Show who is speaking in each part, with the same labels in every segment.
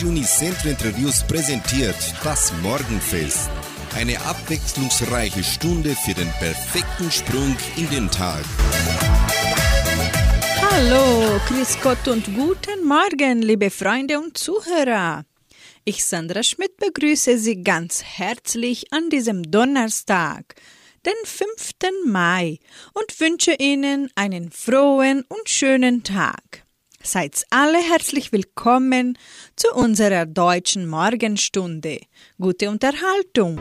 Speaker 1: Radio Unicentro Entre Rios präsentiert das Morgenfest. Eine abwechslungsreiche Stunde für den perfekten Sprung in den Tag.
Speaker 2: Hallo, Chris Gott und guten Morgen, liebe Freunde und Zuhörer. Ich, Sandra Schmidt, begrüße Sie ganz herzlich an diesem Donnerstag, den 5. Mai, und wünsche Ihnen einen frohen und schönen Tag. Seid alle herzlich willkommen zu unserer deutschen Morgenstunde. Gute Unterhaltung.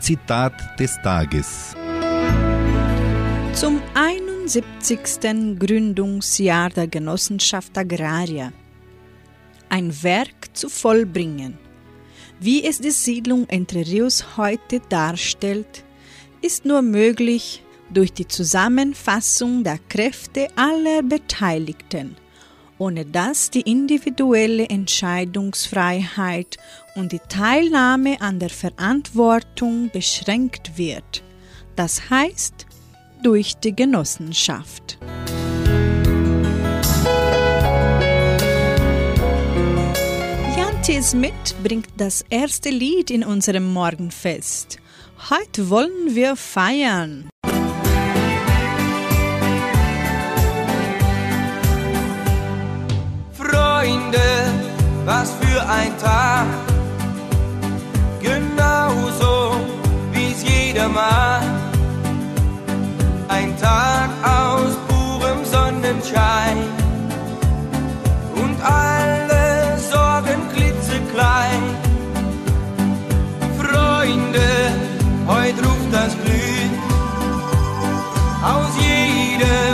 Speaker 1: Zitat des Tages.
Speaker 2: Zum 71. Gründungsjahr der Genossenschaft Agraria. Ein Werk zu vollbringen. Wie es die Siedlung Entre Rios heute darstellt, ist nur möglich durch die Zusammenfassung der Kräfte aller Beteiligten, ohne dass die individuelle Entscheidungsfreiheit und die Teilnahme an der Verantwortung beschränkt wird. Das heißt, durch die Genossenschaft. Jan. Smith bringt das erste Lied in unserem Morgenfest. Heute wollen wir feiern.
Speaker 3: Freunde, was für ein Tag. Genauso wie es jeder mag. Ein Tag aus purem Sonnenschein. Und alle jedem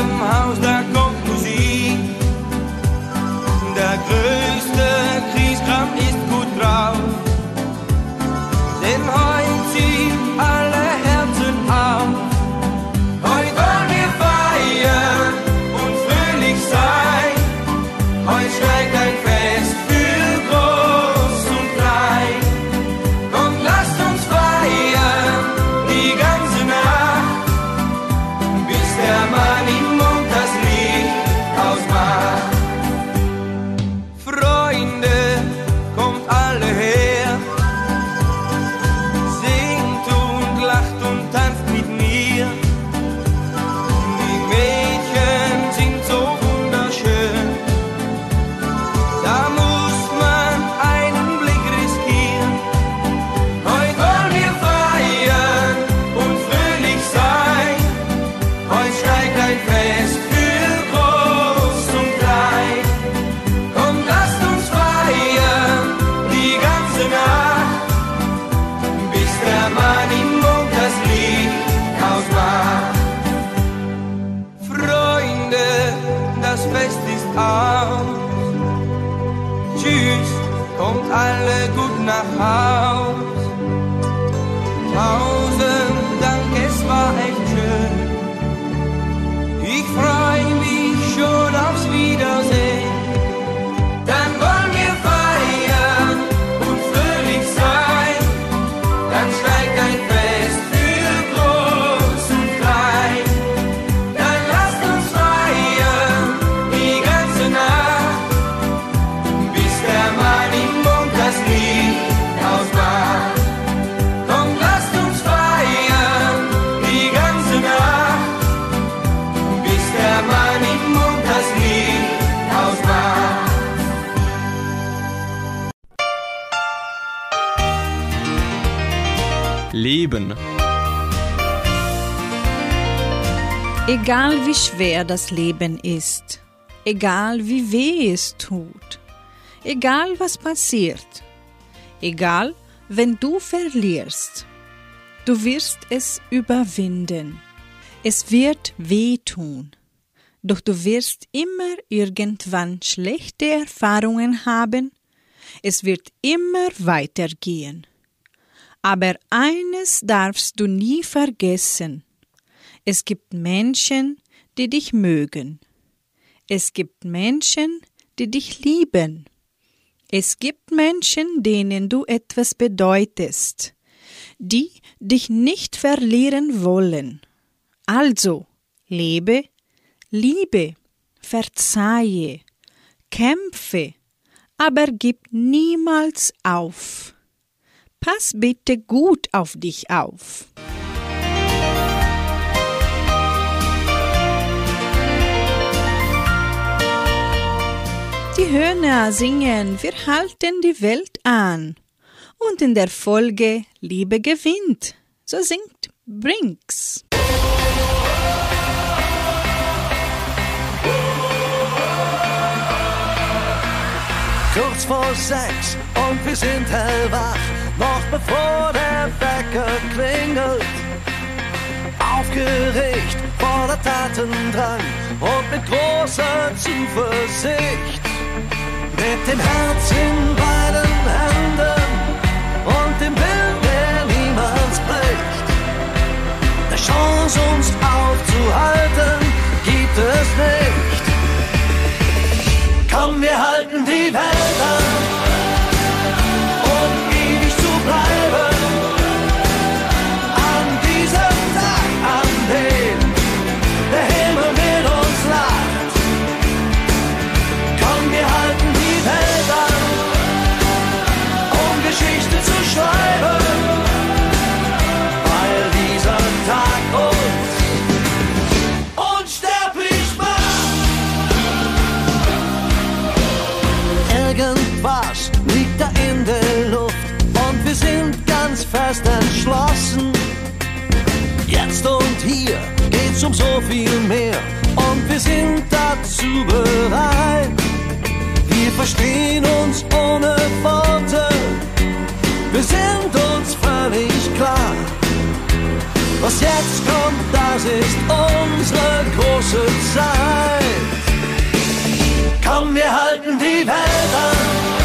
Speaker 2: schwer das Leben ist, egal wie weh es tut, egal was passiert, egal wenn du verlierst, du wirst es überwinden. Es wird wehtun, doch du wirst immer irgendwann schlechte Erfahrungen haben, es wird immer weitergehen. Aber eines darfst du nie vergessen. Es gibt Menschen, die dich mögen. Es gibt Menschen, die dich lieben. Es gibt Menschen, denen du etwas bedeutest, die dich nicht verlieren wollen. Also, lebe, Liebe, verzeihe, kämpfe, aber gib niemals auf. Pass bitte gut auf dich auf. Die Hörner singen, wir halten die Welt an. Und in der Folge Liebe gewinnt. So singt Brinks.
Speaker 4: Kurz vor sechs und wir sind hellwach, noch bevor der Wecker klingelt. Aufgeregt vor der Tatendrang und mit großer Zuversicht. Mit dem Herz in beiden Händen und dem Willen, der niemals bricht. Eine Chance, uns aufzuhalten, gibt es nicht. Komm, wir halten die Welt an, fest entschlossen. Jetzt und hier geht's um so viel mehr und wir sind dazu bereit. Wir verstehen uns ohne Worte, wir sind uns völlig klar. Was jetzt kommt, das ist unsere große Zeit. Komm, wir halten die Welt an,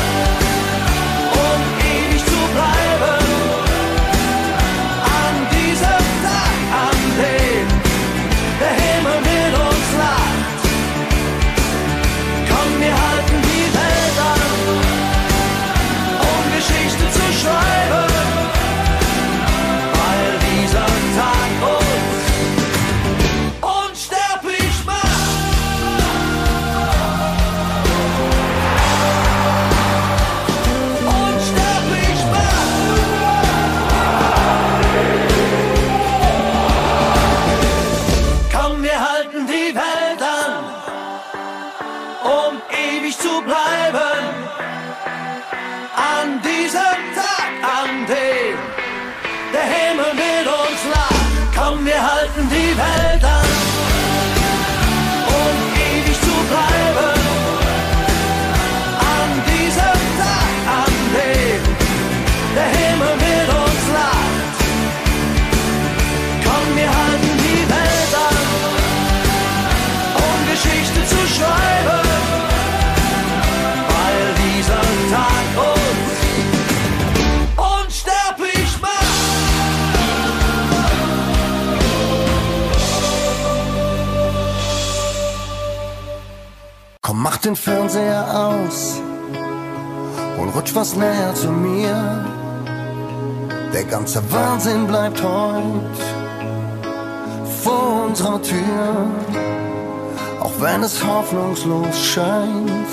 Speaker 5: hoffnungslos scheint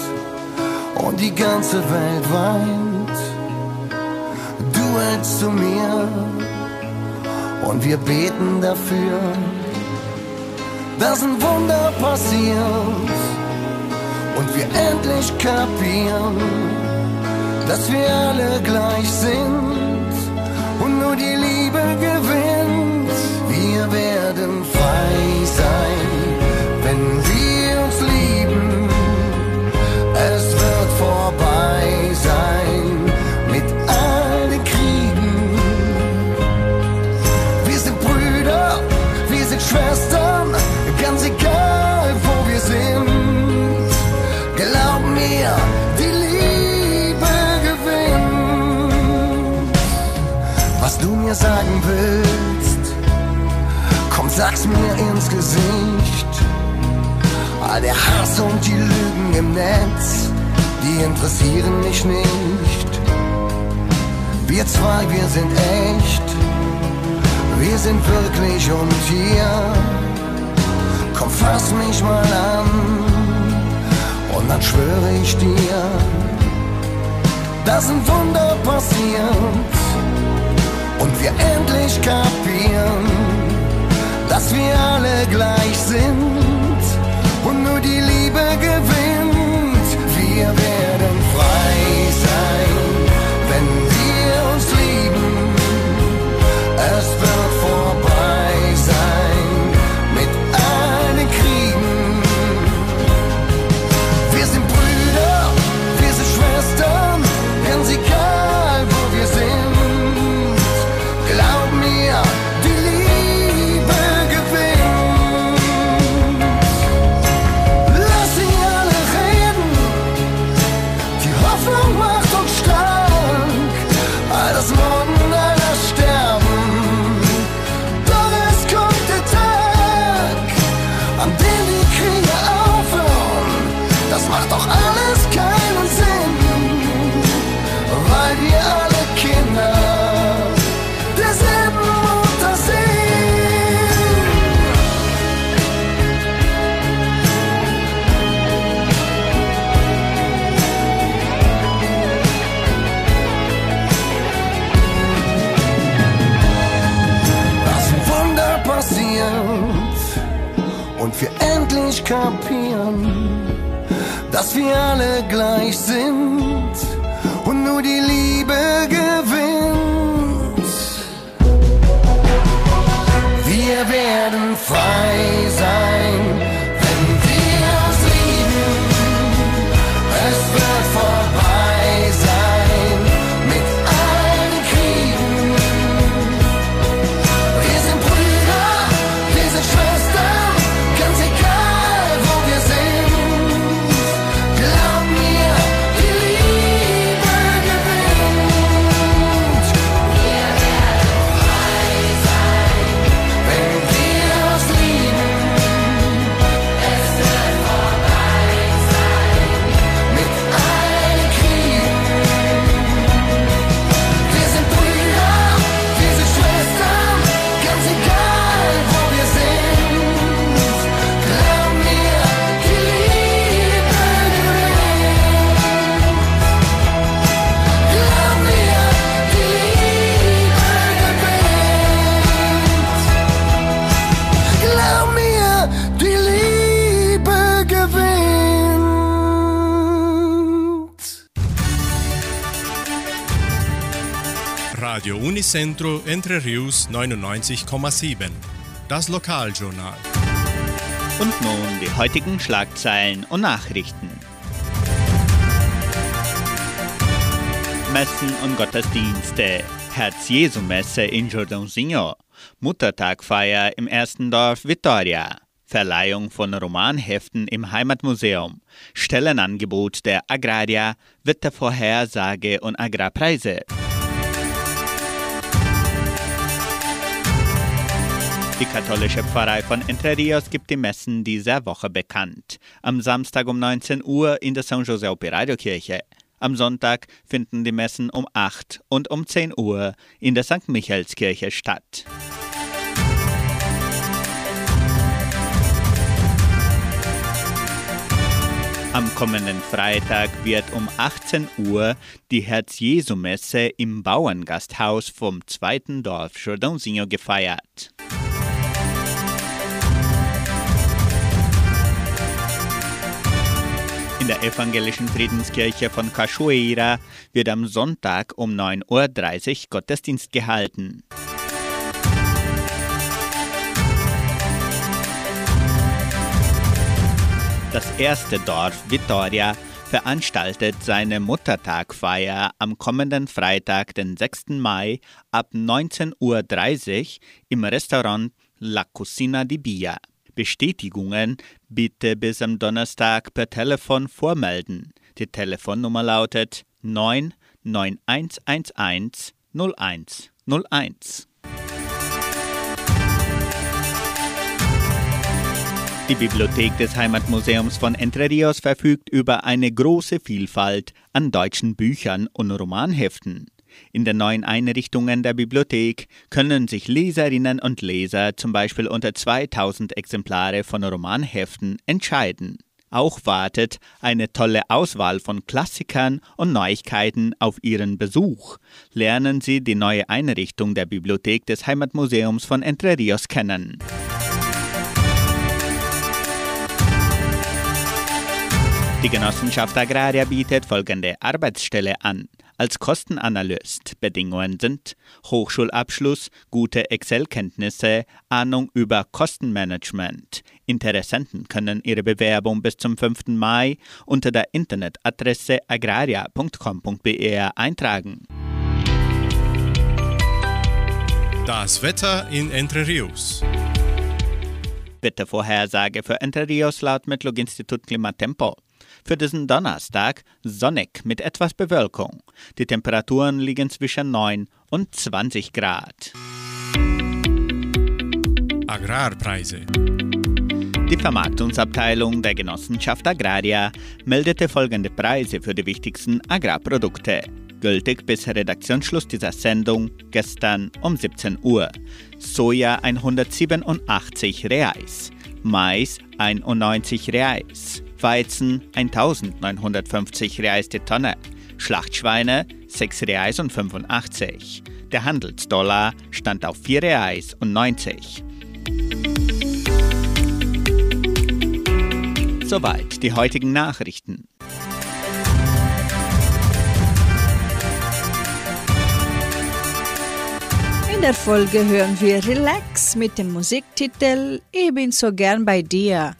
Speaker 5: und die ganze Welt weint. Du hältst zu mir und wir beten dafür, dass ein Wunder passiert und wir endlich kapieren, dass wir alle gleich sind und hier. komm fass mich mal an und dann schwöre ich dir, dass ein Wunder passiert und wir endlich kapieren, dass wir alle gleich sind und nur die Liebe gewinnt. Wir werden frei sein, wenn wir uns lieben. Es wird wir alle gleich sind
Speaker 6: Radio Unicentro Entre Rius 99,7. Das Lokaljournal.
Speaker 7: Und nun die heutigen Schlagzeilen und Nachrichten. Messen und Gottesdienste. Herz-Jesu-Messe in Jordãozinho. Muttertagfeier im ersten Dorf Vitoria. Verleihung von Romanheften im Heimatmuseum. Stellenangebot der Agraria. Wettervorhersage und Agrarpreise. Die katholische Pfarrei von Entre Rios gibt die Messen dieser Woche bekannt. Am Samstag um 19 Uhr in der San José Operario Kirche. Am Sonntag finden die Messen um 8 und um 10 Uhr in der St. Michaelskirche statt. Am kommenden Freitag wird um 18 Uhr die Herz-Jesu-Messe im Bauerngasthaus vom zweiten Dorf Jordãozinho gefeiert. In der evangelischen Friedenskirche von Cachoeira wird am Sonntag um 9.30 Uhr Gottesdienst gehalten. Das erste Dorf Vitoria veranstaltet seine Muttertagfeier am kommenden Freitag, den 6. Mai ab 19.30 Uhr im Restaurant La Cucina di Bia. Bestätigungen bitte bis am Donnerstag per Telefon vormelden. Die Telefonnummer lautet 99111 0101. Die Bibliothek des Heimatmuseums von Entre Rios verfügt über eine große Vielfalt an deutschen Büchern und Romanheften. In den neuen Einrichtungen der Bibliothek können sich Leserinnen und Leser zum Beispiel unter 2000 Exemplare von Romanheften entscheiden. Auch wartet eine tolle Auswahl von Klassikern und Neuigkeiten auf Ihren Besuch. Lernen Sie die neue Einrichtung der Bibliothek des Heimatmuseums von Entre Rios kennen. Die Genossenschaft Agraria bietet folgende Arbeitsstelle an. Als Kostenanalyst Bedingungen sind Hochschulabschluss, gute Excel-Kenntnisse, Ahnung über Kostenmanagement. Interessenten können ihre Bewerbung bis zum 5. Mai unter der Internetadresse agraria.com.br eintragen.
Speaker 6: Das Wetter in Entre Rios.
Speaker 7: Wettervorhersage für Entre Rios laut Metlog-Institut Klimatempo. Für diesen Donnerstag sonnig mit etwas Bewölkung. Die Temperaturen liegen zwischen 9 und 20 Grad.
Speaker 6: Agrarpreise.
Speaker 7: Die Vermarktungsabteilung der Genossenschaft Agraria meldete folgende Preise für die wichtigsten Agrarprodukte. Gültig bis Redaktionsschluss dieser Sendung gestern um 17 Uhr. Soja 187 Reais, Mais 91 Reais, Weizen 1950 Reais die Tonne, Schlachtschweine 6 Reais und 85. Der Handelsdollar stand auf 4 Reais und 90. Soweit die heutigen Nachrichten.
Speaker 2: In der Folge hören wir Relax mit dem Musiktitel Ich bin so gern bei dir.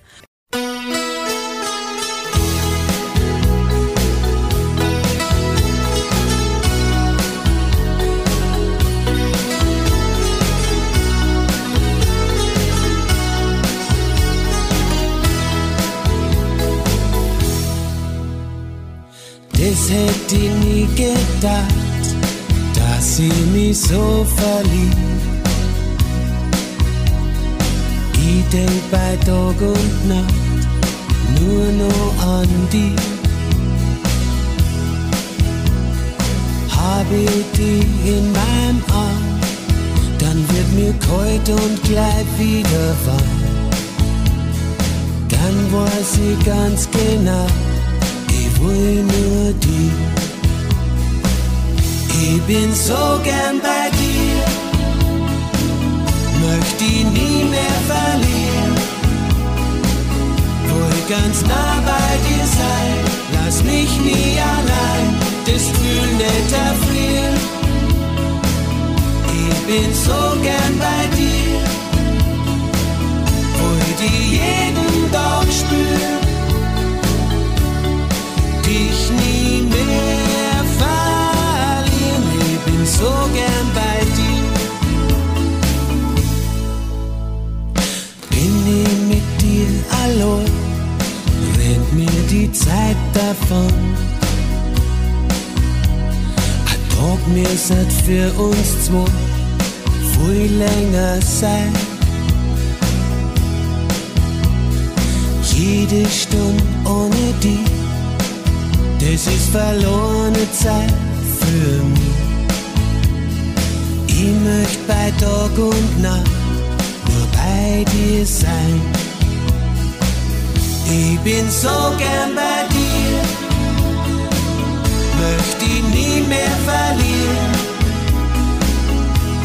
Speaker 8: Das hätte nie gedacht, dass sie mich so verliebt. Ich denk bei Tag und Nacht nur noch an die. Hab ich die in meinem Arm, dann wird mir kalt und gleich wieder warm. Dann weiß ich ganz genau, ich will nur die. Ich bin so gern bei dir, möchte die nie mehr verlieren. Will ganz nah bei dir sein, lass mich nie allein, das Gefühl nicht erfrieren. Ich bin so gern bei dir, will die jeden Tag spüren dich nie mehr verlieren. Ich bin so gern bei dir. Bin ich mit dir allein, rennt mir die Zeit davon. Ein mir seit für uns zwei viel länger sein. Jede Stunde ohne dich das ist verlorene Zeit für mich. Ich möchte bei Tag und Nacht nur bei dir sein. Ich bin so gern bei dir, möchte dich nie mehr verlieren.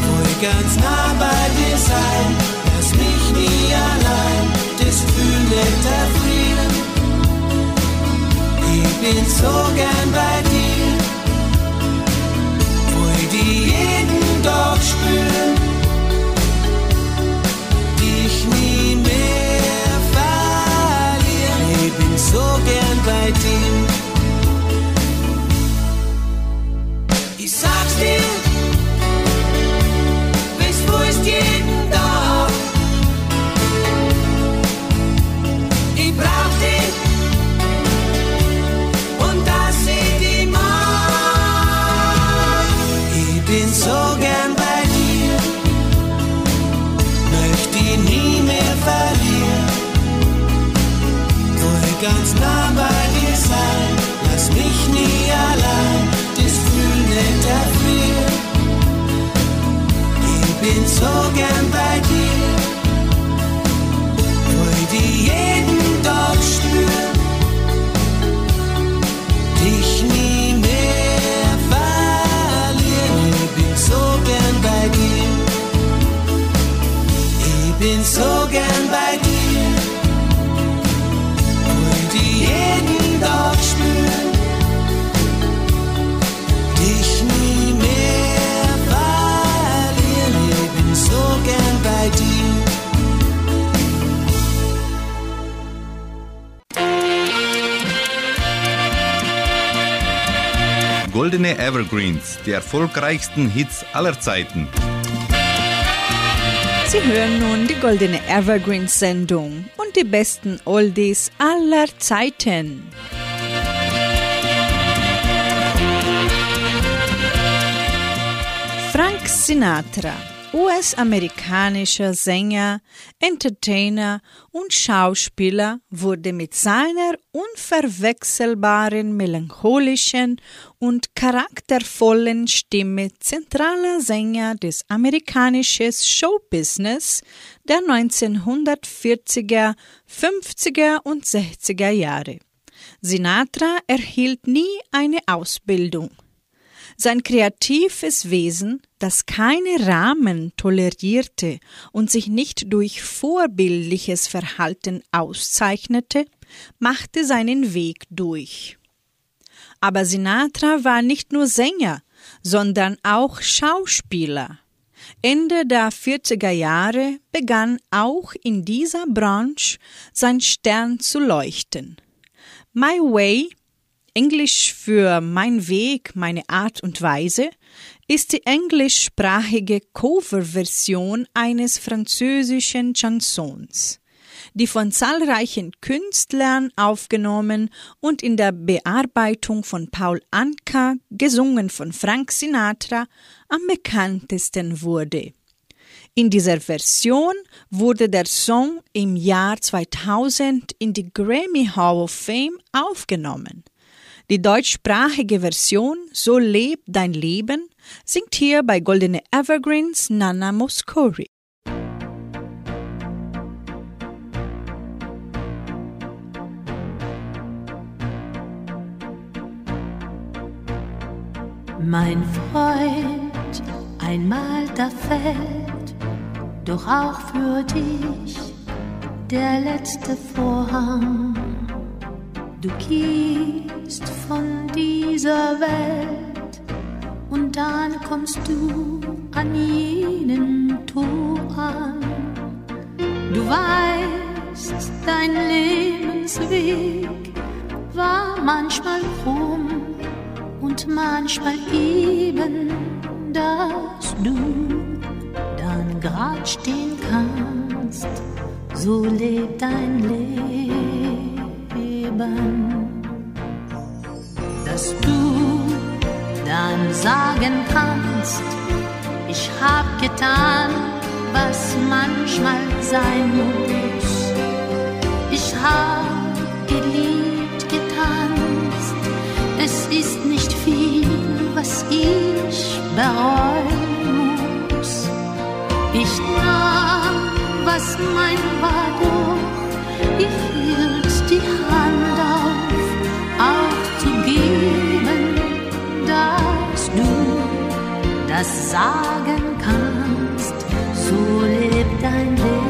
Speaker 8: Will ganz nah bei dir sein, lass mich nie allein, das Gefühl nicht erfrieren. Ich bin so gern bei dir, will die jeden Tag spüren, Ich bin so
Speaker 1: Goldene Evergreens, die erfolgreichsten Hits aller Zeiten.
Speaker 2: Sie hören nun die Goldene Evergreen-Sendung und die besten Oldies aller Zeiten. Frank Sinatra, US-amerikanischer Sänger, Entertainer und Schauspieler, wurde mit seiner unverwechselbaren, melancholischen und charaktervollen Stimme zentraler Sänger des amerikanischen Showbusiness der 1940er, 50er und 60er Jahre. Sinatra erhielt nie eine Ausbildung. Sein kreatives Wesen, das keine Rahmen tolerierte und sich nicht durch vorbildliches Verhalten auszeichnete, machte seinen Weg durch. Aber Sinatra war nicht nur Sänger, sondern auch Schauspieler. Ende der 40er Jahre begann auch in dieser Branche sein Stern zu leuchten. My Way Englisch für Mein Weg, meine Art und Weise ist die englischsprachige Coverversion eines französischen Chansons, die von zahlreichen Künstlern aufgenommen und in der Bearbeitung von Paul Anka, gesungen von Frank Sinatra, am bekanntesten wurde. In dieser Version wurde der Song im Jahr 2000 in die Grammy Hall of Fame aufgenommen. Die deutschsprachige Version So lebt dein Leben singt hier bei Goldene Evergreens Nana Moscori.
Speaker 9: Mein Freund, einmal da fällt doch auch für dich der letzte Vorhang. Du gehst von dieser Welt und dann kommst du an jenen Tor an. Du weißt, dein Lebensweg war manchmal krumm und manchmal eben, dass du dann grad stehen kannst. So lebt dein Leben, dass du dann sagen kannst, ich hab getan, was manchmal sein muss. Ich hab geliebt, getanzt, es ist nicht viel, was ich bereuen muss. Ich nahm, was mein war doch, ich hielt die Hand auf, das sagen kannst, so lebt dein Leben.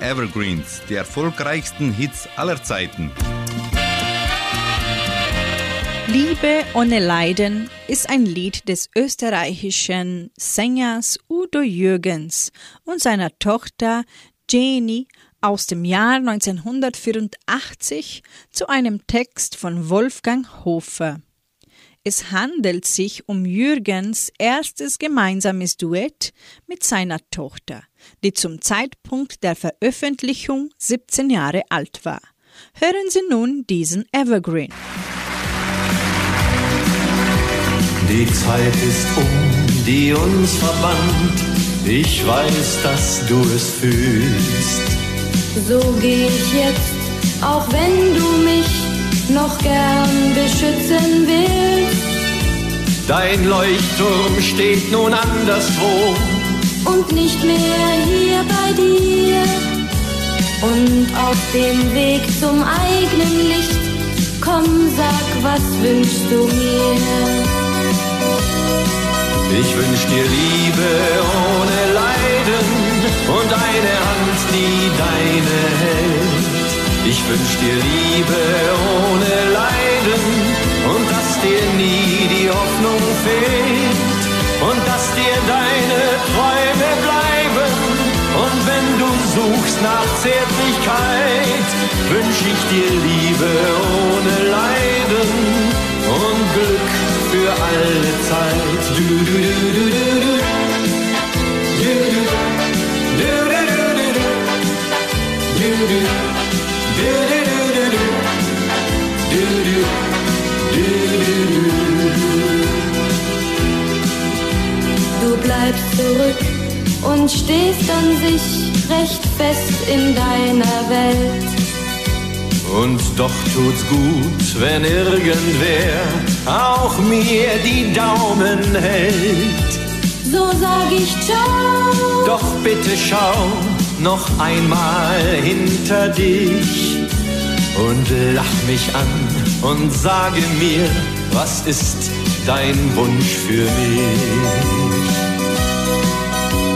Speaker 1: Evergreens, die erfolgreichsten Hits aller Zeiten.
Speaker 2: Liebe ohne Leiden ist ein Lied des österreichischen Sängers Udo Jürgens und seiner Tochter Jenny aus dem Jahr 1984 zu einem Text von Wolfgang Hofer. Es handelt sich um Jürgens erstes gemeinsames Duett mit seiner Tochter, die zum Zeitpunkt der Veröffentlichung 17 Jahre alt war. Hören Sie nun diesen Evergreen.
Speaker 10: Die Zeit ist um, die uns verband. Ich weiß, dass du es fühlst.
Speaker 11: So geh ich jetzt, auch wenn du mich noch gern beschützen willst.
Speaker 10: Dein Leuchtturm steht nun anderswo.
Speaker 11: Und nicht mehr hier bei dir. Und auf dem Weg zum eigenen Licht, komm, sag, was wünschst du mir?
Speaker 10: Ich wünsch dir Liebe ohne Leiden und eine Hand, die deine hält. Ich wünsch dir Liebe ohne Leiden und dass dir nie die Hoffnung fehlt und dass dir deine nach Zärtlichkeit, wünsch ich dir Liebe ohne Leiden und Glück für alle Zeit. Du, du, du, du, du, du.
Speaker 11: Du, bleibst zurück und stehst an sich recht fest in deiner Welt.
Speaker 10: Und doch tut's gut, wenn irgendwer auch mir die Daumen hält.
Speaker 11: So sag ich ciao.
Speaker 10: Doch bitte schau noch einmal hinter dich und lach mich an und sage mir, was ist dein Wunsch für mich?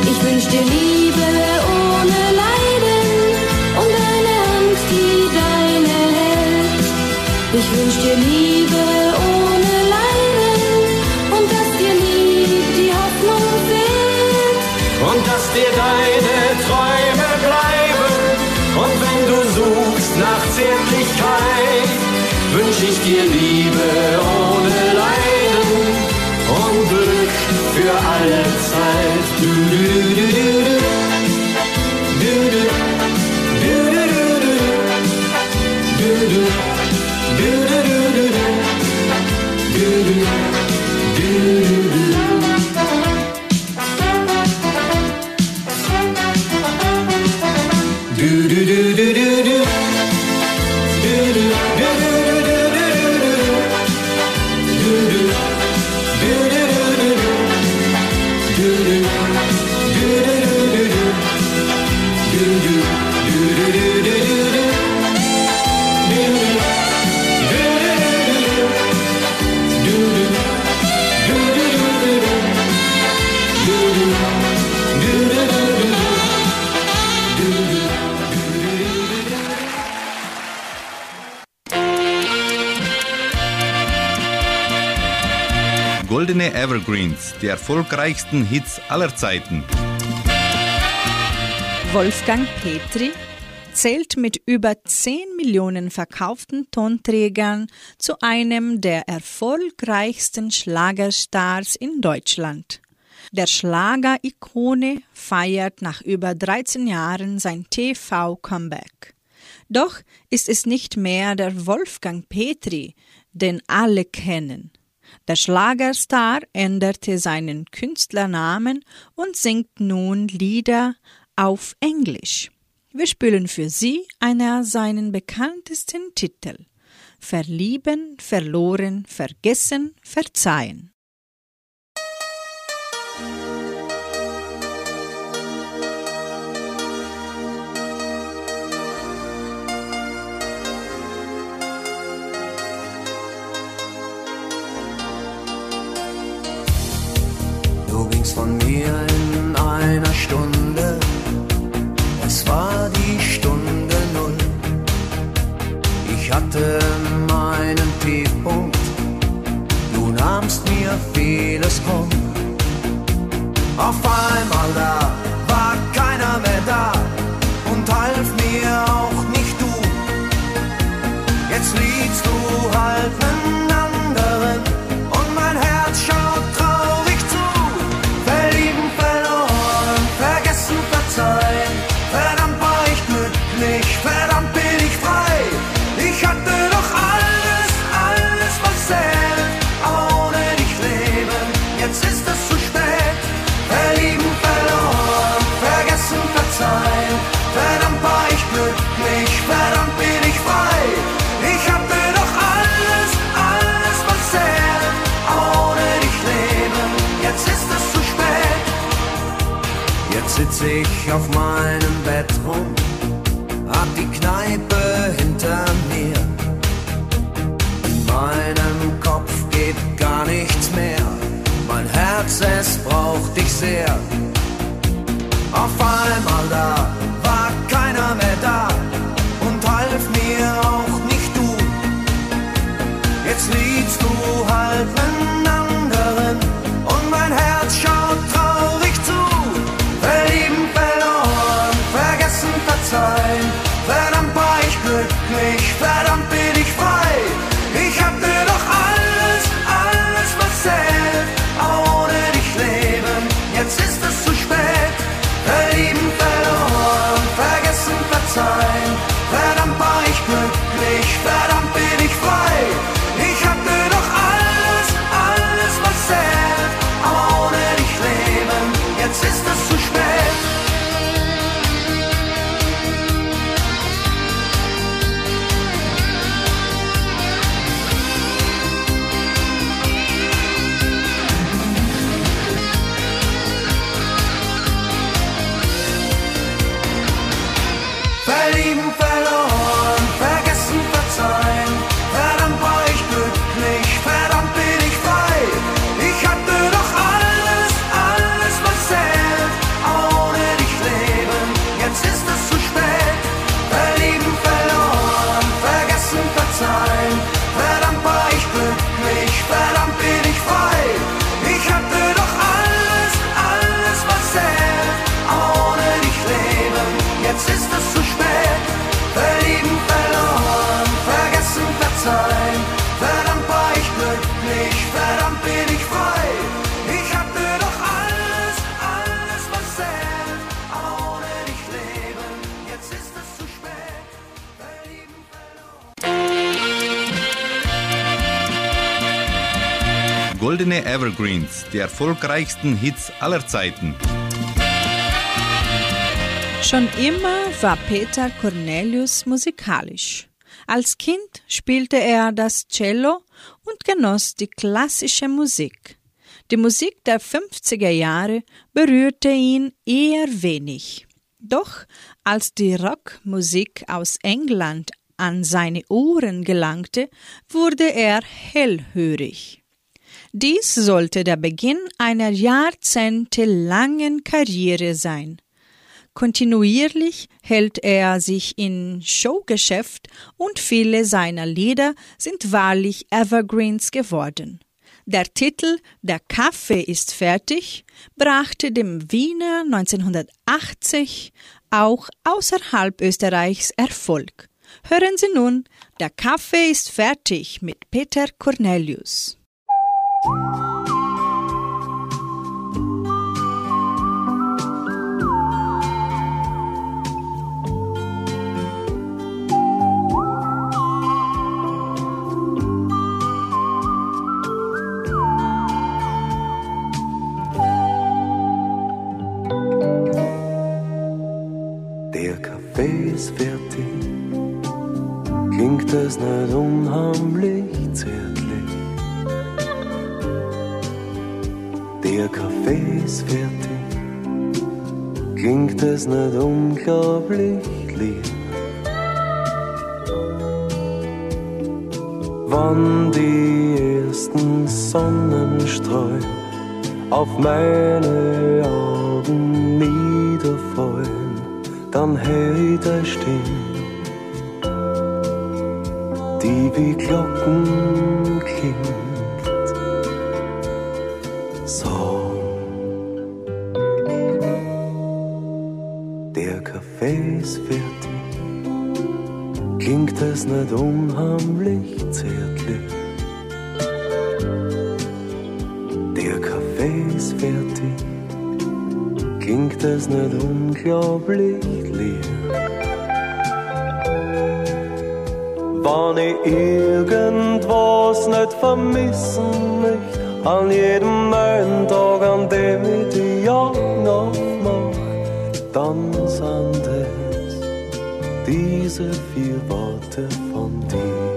Speaker 11: Ich wünsch dir Liebe Ich wünsch dir Liebe ohne Leiden und dass dir nie die Hoffnung fehlt.
Speaker 10: und dass dir deine Träume bleiben. Und wenn du suchst nach Zärtlichkeit, wünsch ich dir Liebe ohne Leiden und Glück für alle Zeit. Du, du, du,
Speaker 1: Evergreens, die erfolgreichsten Hits aller Zeiten.
Speaker 2: Wolfgang Petri zählt mit über 10 Millionen verkauften Tonträgern zu einem der erfolgreichsten Schlagerstars in Deutschland. Der Schlager-Ikone feiert nach über 13 Jahren sein TV-Comeback. Doch ist es nicht mehr der Wolfgang Petri, den alle kennen. Der Schlagerstar änderte seinen Künstlernamen und singt nun Lieder auf Englisch. Wir spielen für Sie einer seinen bekanntesten Titel. Verlieben, verloren, vergessen, verzeihen.
Speaker 5: Hatte meinen Tiefpunkt, du nahmst mir vieles krumm. Auf einmal da war keiner mehr da und half mir auch nicht du. Jetzt liegst du halt auf meinem Bett rum, hab die Kneipe hinter mir. In meinem Kopf geht gar nichts mehr, mein Herz, es braucht dich sehr.
Speaker 1: Evergreens, die erfolgreichsten Hits aller Zeiten.
Speaker 2: Schon immer war Peter Cornelius musikalisch. Als Kind spielte er das Cello und genoss die klassische Musik. Die Musik der 50er Jahre berührte ihn eher wenig. Doch als die Rockmusik aus England an seine Ohren gelangte, wurde er hellhörig. Dies sollte der Beginn einer jahrzehntelangen Karriere sein. Kontinuierlich hält er sich in Showgeschäft und viele seiner Lieder sind wahrlich Evergreens geworden. Der Titel Der Kaffee ist fertig brachte dem Wiener 1980 auch außerhalb Österreichs Erfolg. Hören Sie nun, Der Kaffee ist fertig mit Peter Cornelius.
Speaker 8: Der Kaffee ist fertig, klingt das nicht unheimlich nicht unglaublich lieb? Wann die ersten Sonnenstrahlen auf meine Augen niederfallen, dann ich da stehen, die wie Glocken irgendwas nicht vermissen möchte, an jedem neuen Tag, an dem ich die Augen aufmach, dann sind es diese vier Worte von dir.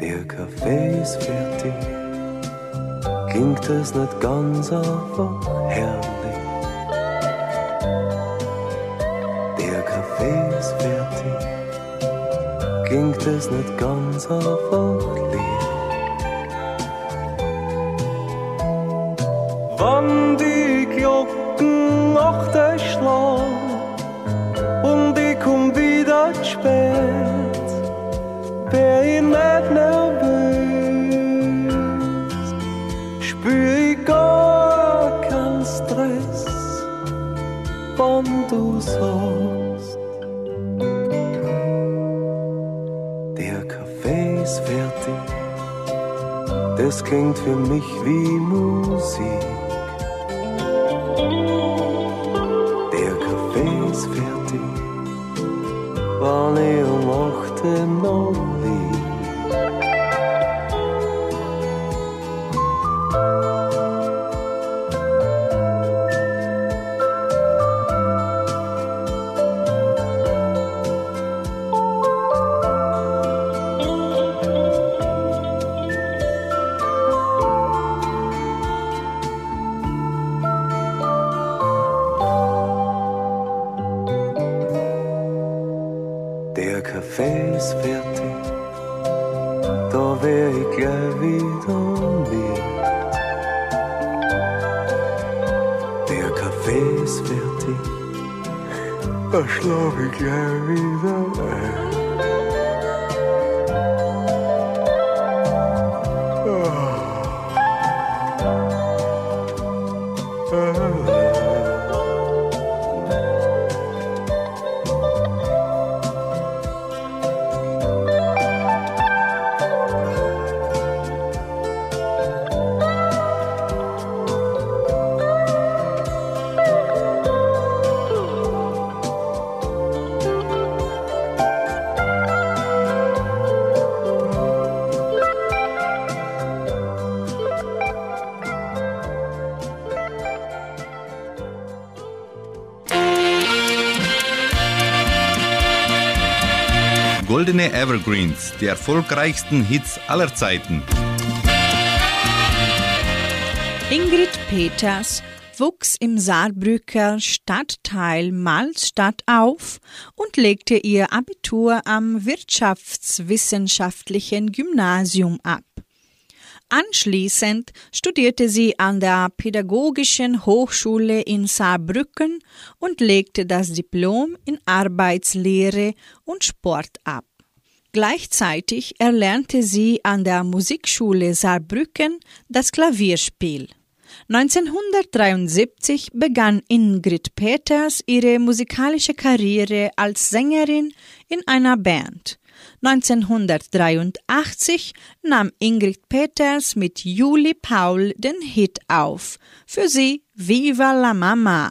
Speaker 8: Der Kaffee ist fertig, klingt es nicht ganz einfach herrlich. Ist fertig, klingt es nicht ganz einfach leer. Wann die Glocken acht schlagen und ich komm wieder spät, wär ich nicht nervös, spür ich gar keinen Stress, wann du sagst, klingt für mich wie Musik.
Speaker 1: Evergreens, die erfolgreichsten Hits aller Zeiten.
Speaker 2: Ingrid Peters wuchs im Saarbrücker Stadtteil Malstadt auf und legte ihr Abitur am Wirtschaftswissenschaftlichen Gymnasium ab. Anschließend studierte sie an der Pädagogischen Hochschule in Saarbrücken und legte das Diplom in Arbeitslehre und Sport ab. Gleichzeitig erlernte sie an der Musikschule Saarbrücken das Klavierspiel. 1973 begann Ingrid Peters ihre musikalische Karriere als Sängerin in einer Band. 1983 nahm Ingrid Peters mit Julie Paul den Hit auf. Für sie Viva la Mama.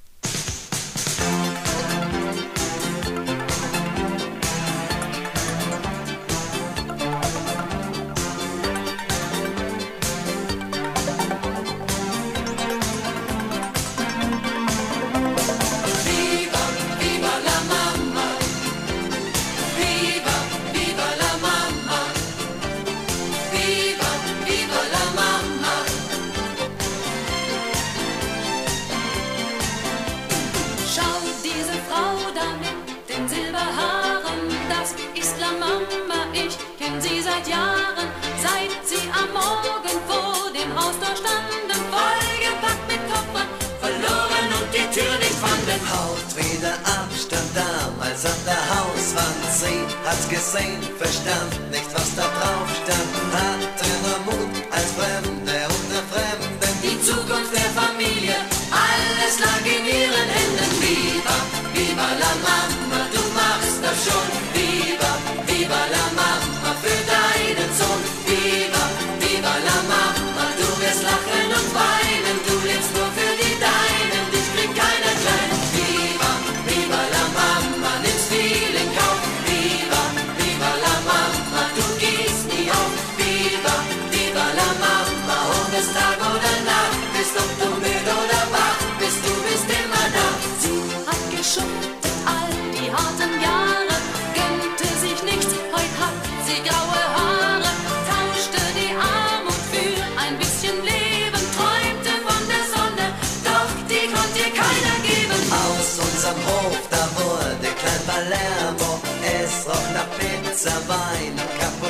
Speaker 5: Haut wieder Abstand damals an der Hauswand. Sie hat's gesehen, verstand nicht, was da drauf stand. Hatte nur Mut als Fremde unter Fremden.
Speaker 12: Die Zukunft der Familie, alles lag in ihren Händen. Viva, viva la Mama,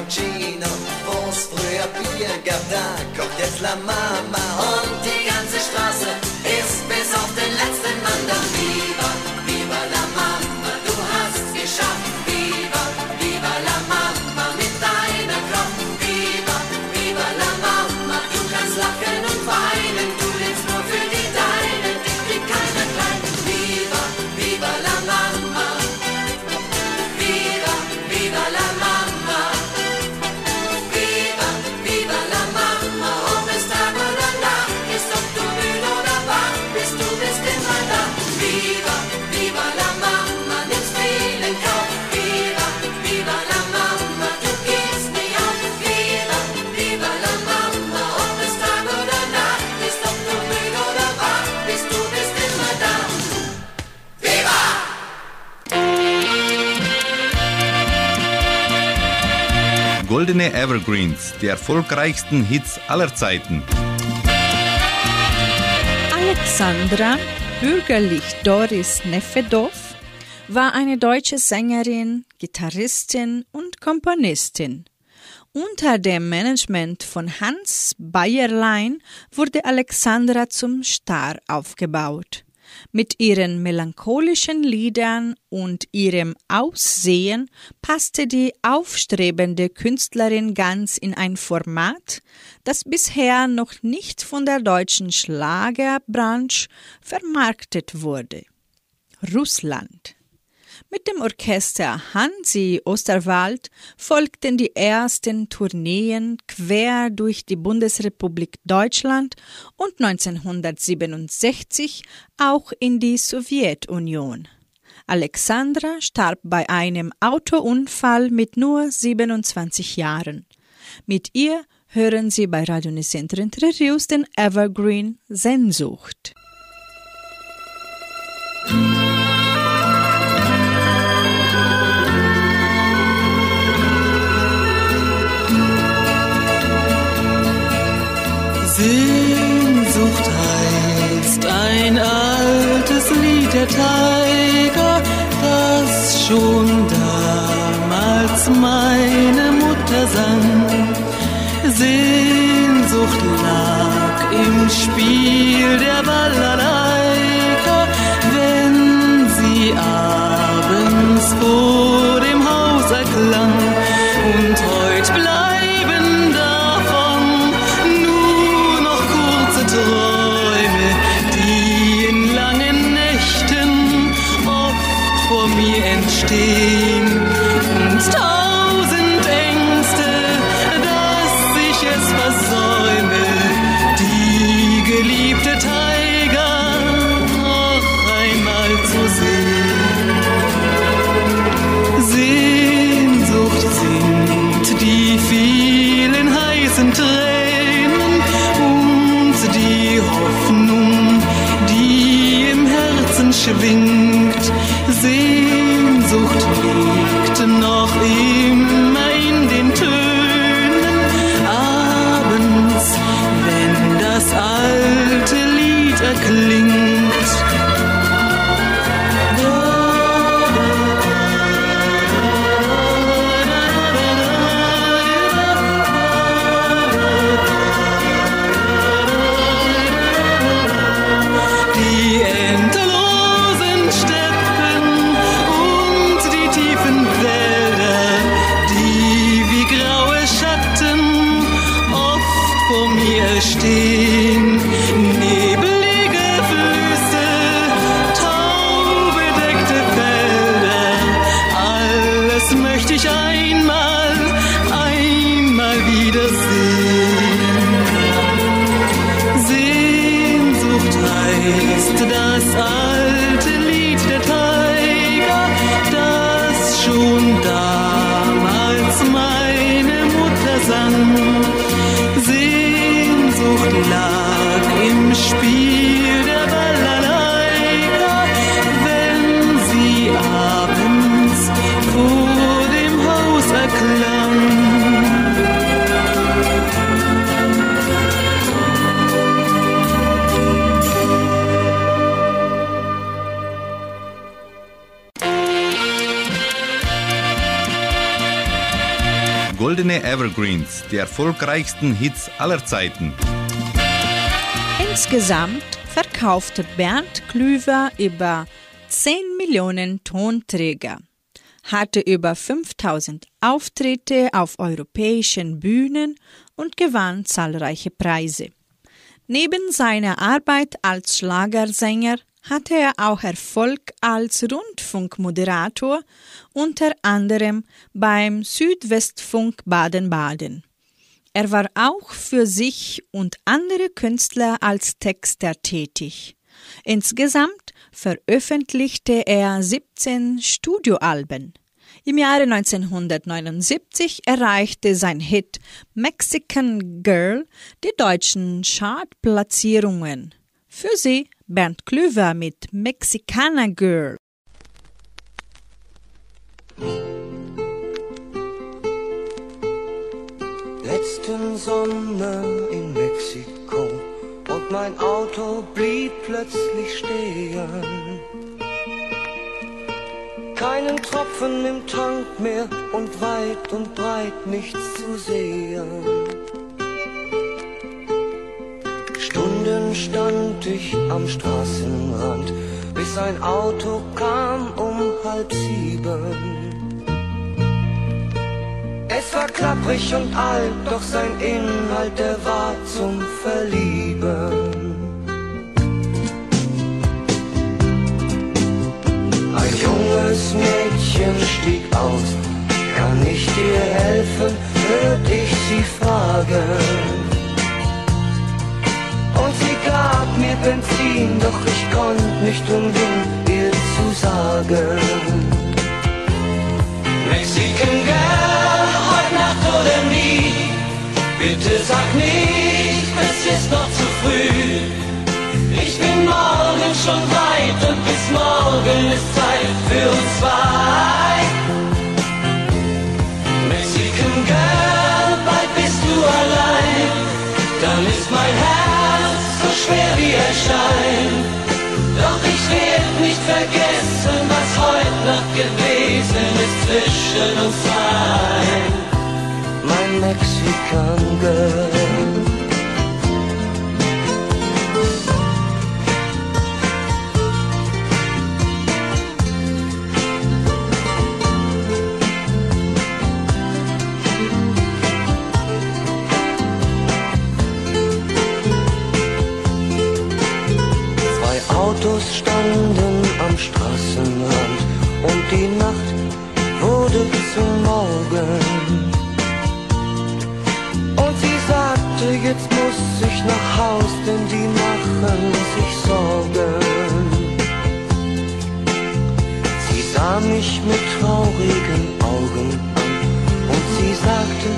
Speaker 12: und
Speaker 5: Cappuccino. Wo's früher Bier gab, da kocht jetzt La Mama.
Speaker 12: Und die ganze Straße ist bis auf den letzten Mann. Viva,
Speaker 1: Goldene Evergreens, die erfolgreichsten Hits aller Zeiten.
Speaker 2: Alexandra, bürgerlich Doris Nefedov, war eine deutsche Sängerin, Gitarristin und Komponistin. Unter dem Management von Hans Bayerlein wurde Alexandra zum Star aufgebaut. Mit ihren melancholischen Liedern und ihrem Aussehen passte die aufstrebende Künstlerin ganz in ein Format, das bisher noch nicht von der deutschen Schlagerbranche vermarktet wurde. Russland. Mit dem Orchester Hansi Osterwald folgten die ersten Tourneen quer durch die Bundesrepublik Deutschland und 1967 auch in die Sowjetunion. Alexandra starb bei einem Autounfall mit nur 27 Jahren. Mit ihr hören Sie bei Radio Nicentro Rios den Evergreen Sehnsucht.
Speaker 13: Sehnsucht heißt ein altes Lied der Tiger, das schon damals meine Mutter sang. Sehnsucht lag im Spiel der Balalaika, wenn sie abends vor dem Haus erklang shiving Die
Speaker 1: erfolgreichsten Hits aller Zeiten.
Speaker 2: Insgesamt verkaufte Bernd Klüver über 10 Millionen Tonträger, hatte über 5000 Auftritte auf europäischen Bühnen und gewann zahlreiche Preise. Neben seiner Arbeit als Schlagersänger hatte er auch Erfolg als Rundfunkmoderator, unter anderem beim Südwestfunk Baden-Baden. Er war auch für sich und andere Künstler als Texter tätig. Insgesamt veröffentlichte er 17 Studioalben. Im Jahre 1979 erreichte sein Hit Mexican Girl die deutschen Chartplatzierungen. Für sie Bernd Klüver mit Mexicana Girl.
Speaker 4: Letzten Sommer in Mexiko und mein Auto blieb plötzlich stehen. Keinen Tropfen im Tank mehr und weit und breit nichts zu sehen. Stunden stand ich am Straßenrand, bis ein Auto kam um halb sieben. Es war klapprig und alt, doch sein Inhalt, der war zum Verlieben. Ein junges Mädchen stieg aus, kann ich dir helfen, hört ich sie fragen. Und sie gab mir Benzin, doch ich konnte nicht umhin, ihr zu sagen. Mexican Girl, oder nie, bitte sag nicht, es ist noch zu früh. Ich bin morgen schon weit und bis morgen ist Zeit für uns zwei. Mexican Girl, bald bist du allein, dann ist mein Herz so schwer wie ein Stein. Doch ich werd nicht vergessen, was heute Nacht gewesen ist zwischen uns zwei. Mexican Girl. Zwei Autos standen am Straßenrand und die Nacht wurde zum Morgen. Sagte, jetzt muss ich nach Haus, denn die machen sich Sorgen. Sie sah mich mit traurigen Augen an und sie sagte,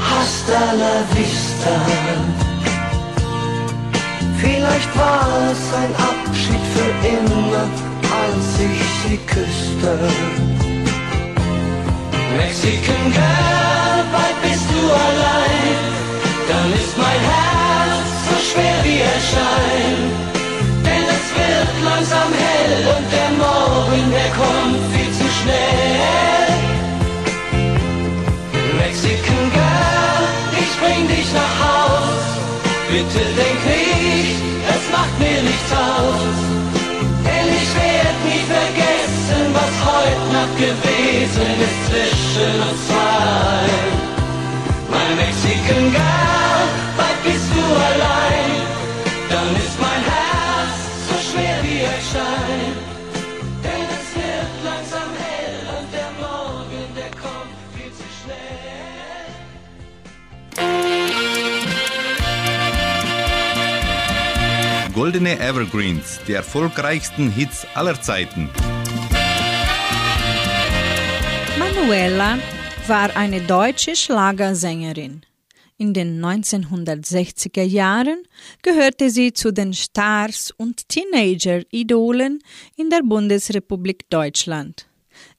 Speaker 4: hasta la vista. Vielleicht war es ein Abschied für immer,
Speaker 5: als ich sie küsste.
Speaker 4: Mexican Girl, bald bist du allein, dann ist mein Herz so schwer wie er scheint. Denn es wird langsam hell und der Morgen, der kommt viel zu schnell. Mexican Girl, ich bring dich nach Haus, bitte denk nicht, es macht mir nichts aus. Denn ich werd nie vergessen, was heute Nacht gewesen ist zwischen uns zwei. Mein Mexican Girl, allein, dann ist mein Herz so schwer wie zu schnell.
Speaker 1: Goldene Evergreens, die erfolgreichsten Hits aller Zeiten.
Speaker 2: Manuela war eine deutsche Schlagersängerin. In den 1960er Jahren gehörte sie zu den Stars und Teenager-Idolen in der Bundesrepublik Deutschland.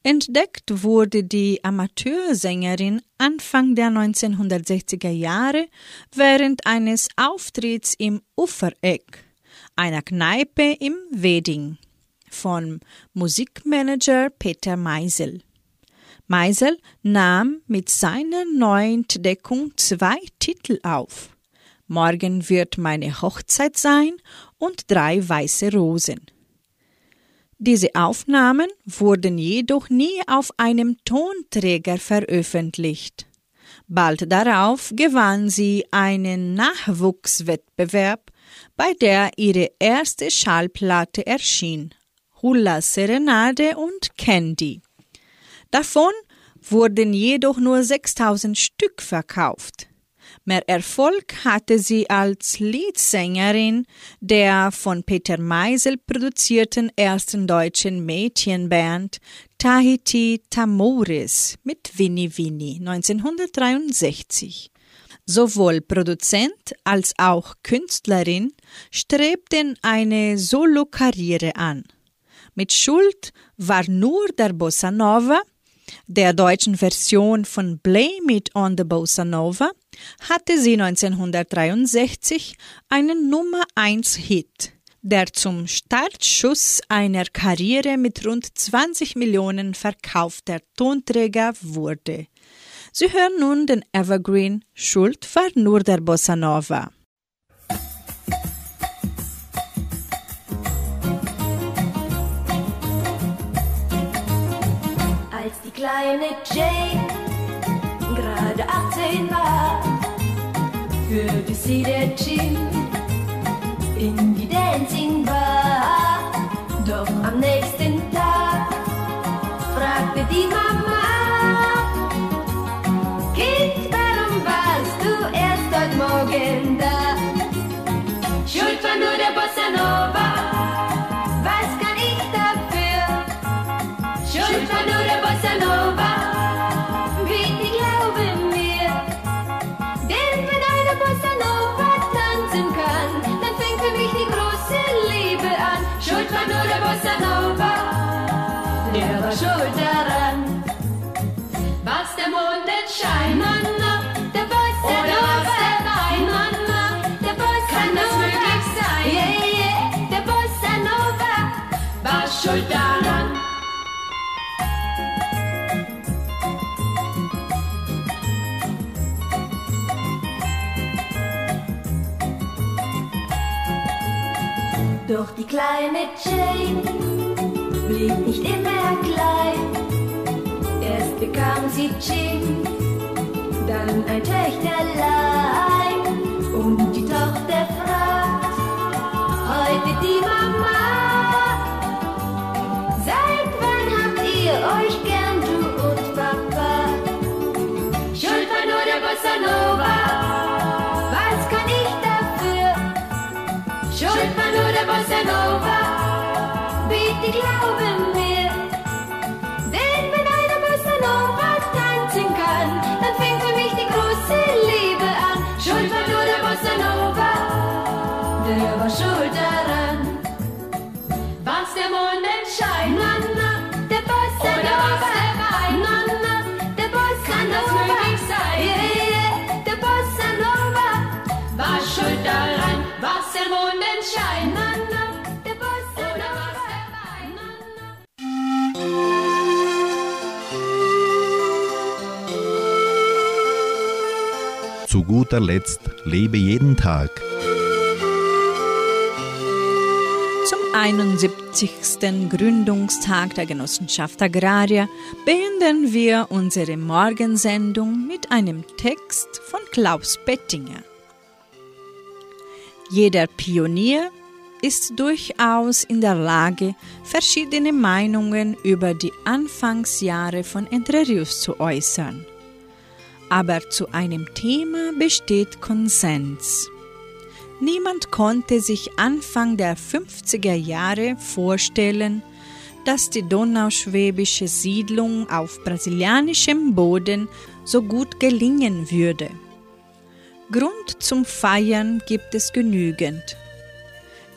Speaker 2: Entdeckt wurde die Amateursängerin Anfang der 1960er Jahre während eines Auftritts im Ufereck, einer Kneipe im Weding, von Musikmanager Peter Meisel. Meisel nahm mit seiner neuen Entdeckung zwei Titel auf. Morgen wird meine Hochzeit sein und drei weiße Rosen. Diese Aufnahmen wurden jedoch nie auf einem Tonträger veröffentlicht. Bald darauf gewann sie einen Nachwuchswettbewerb, bei der ihre erste Schallplatte erschien, Hula Serenade und Candy. Davon wurden jedoch nur 6000 Stück verkauft. Mehr Erfolg hatte sie als Leadsängerin der von Peter Meisel produzierten ersten deutschen Mädchenband Tahiti Tamoris mit Winnie Winnie 1963. Sowohl Produzent als auch Künstlerin strebten eine Solokarriere an. Mit Schuld war nur der Bossa Nova, der deutschen Version von Blame It on the Bossa Nova, hatte sie 1963 einen Nummer 1 Hit, der zum Startschuss einer Karriere mit rund 20 Millionen verkaufter Tonträger wurde. Sie hören nun den Evergreen Schuld war nur der Bossa Nova.
Speaker 11: Kleine Jane gerade 18 war, führte sie der Jim in die Dancing Bar. Schuld daran. Doch die kleine Jane blieb nicht immer klein. Erst bekam sie Jim, dann ein Töchterlein. Und die Tochter fragt heute die Mama, seit wann habt ihr euch gern, du und Papa? Schuld war nur der Bossa Nova, was kann ich dafür? Schuld war nur der Bossa Nova,
Speaker 14: Zu guter Letzt lebe jeden Tag.
Speaker 2: Zum 71. Gründungstag der Genossenschaft Agraria beenden wir unsere Morgensendung mit einem Text von Klaus Bettinger. Jeder Pionier ist durchaus in der Lage, verschiedene Meinungen über die Anfangsjahre von Entre Rios zu äußern. Aber zu einem Thema besteht Konsens. Niemand konnte sich Anfang der 50er Jahre vorstellen, dass die donauschwäbische Siedlung auf brasilianischem Boden so gut gelingen würde. Grund zum Feiern gibt es genügend.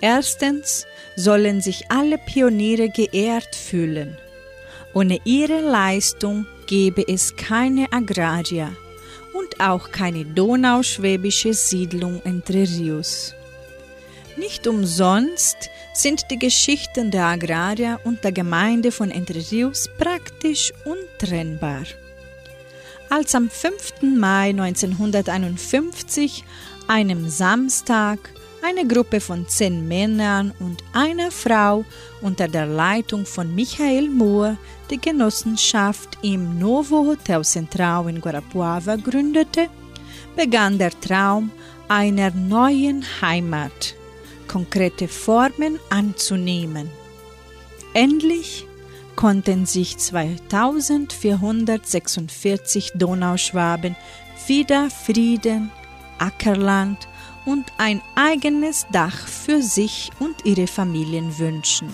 Speaker 2: Erstens sollen sich alle Pioniere geehrt fühlen. Ohne ihre Leistung gäbe es keine Agraria und auch keine donauschwäbische Siedlung Entre Rios. Nicht umsonst sind die Geschichten der Agraria und der Gemeinde von Entre Rios praktisch untrennbar. Als am 5. Mai 1951, einem Samstag, eine Gruppe von zehn Männern und einer Frau unter der Leitung von Michael Mohr die Genossenschaft im Novo Hotel Central in Guarapuava gründete, begann der Traum einer neuen Heimat, konkrete Formen anzunehmen. Endlich konnten sich 2446 Donauschwaben wieder Frieden, Ackerland und ein eigenes Dach für sich und ihre Familien wünschen.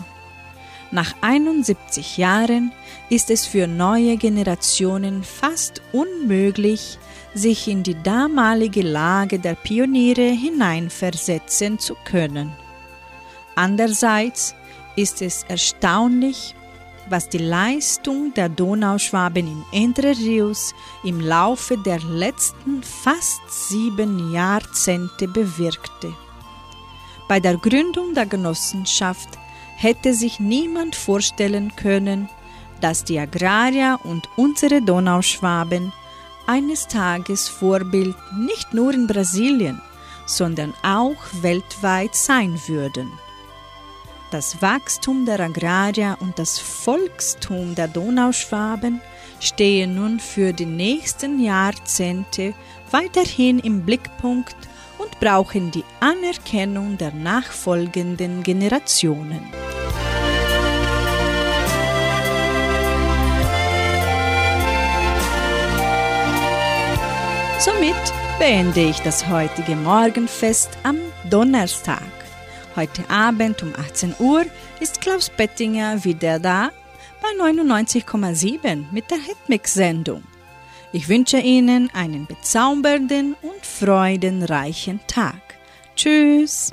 Speaker 2: Nach 71 Jahren ist es für neue Generationen fast unmöglich, sich in die damalige Lage der Pioniere hineinversetzen zu können. Andererseits ist es erstaunlich, was die Leistung der Donauschwaben in Entre Rios im Laufe der letzten fast sieben Jahrzehnte bewirkte. Bei der Gründung der Genossenschaft hätte sich niemand vorstellen können, dass die Agrarier und unsere Donauschwaben eines Tages Vorbild nicht nur in Brasilien, sondern auch weltweit sein würden. Das Wachstum der Agrarier und das Volkstum der Donauschwaben stehen nun für die nächsten Jahrzehnte weiterhin im Blickpunkt und brauchen die Anerkennung der nachfolgenden Generationen. Somit beende ich das heutige Morgenfest am Donnerstag. Heute Abend um 18 Uhr ist Klaus Bettinger wieder da bei 99,7 mit der Hitmix-Sendung. Ich wünsche Ihnen einen bezaubernden und freudenreichen Tag. Tschüss!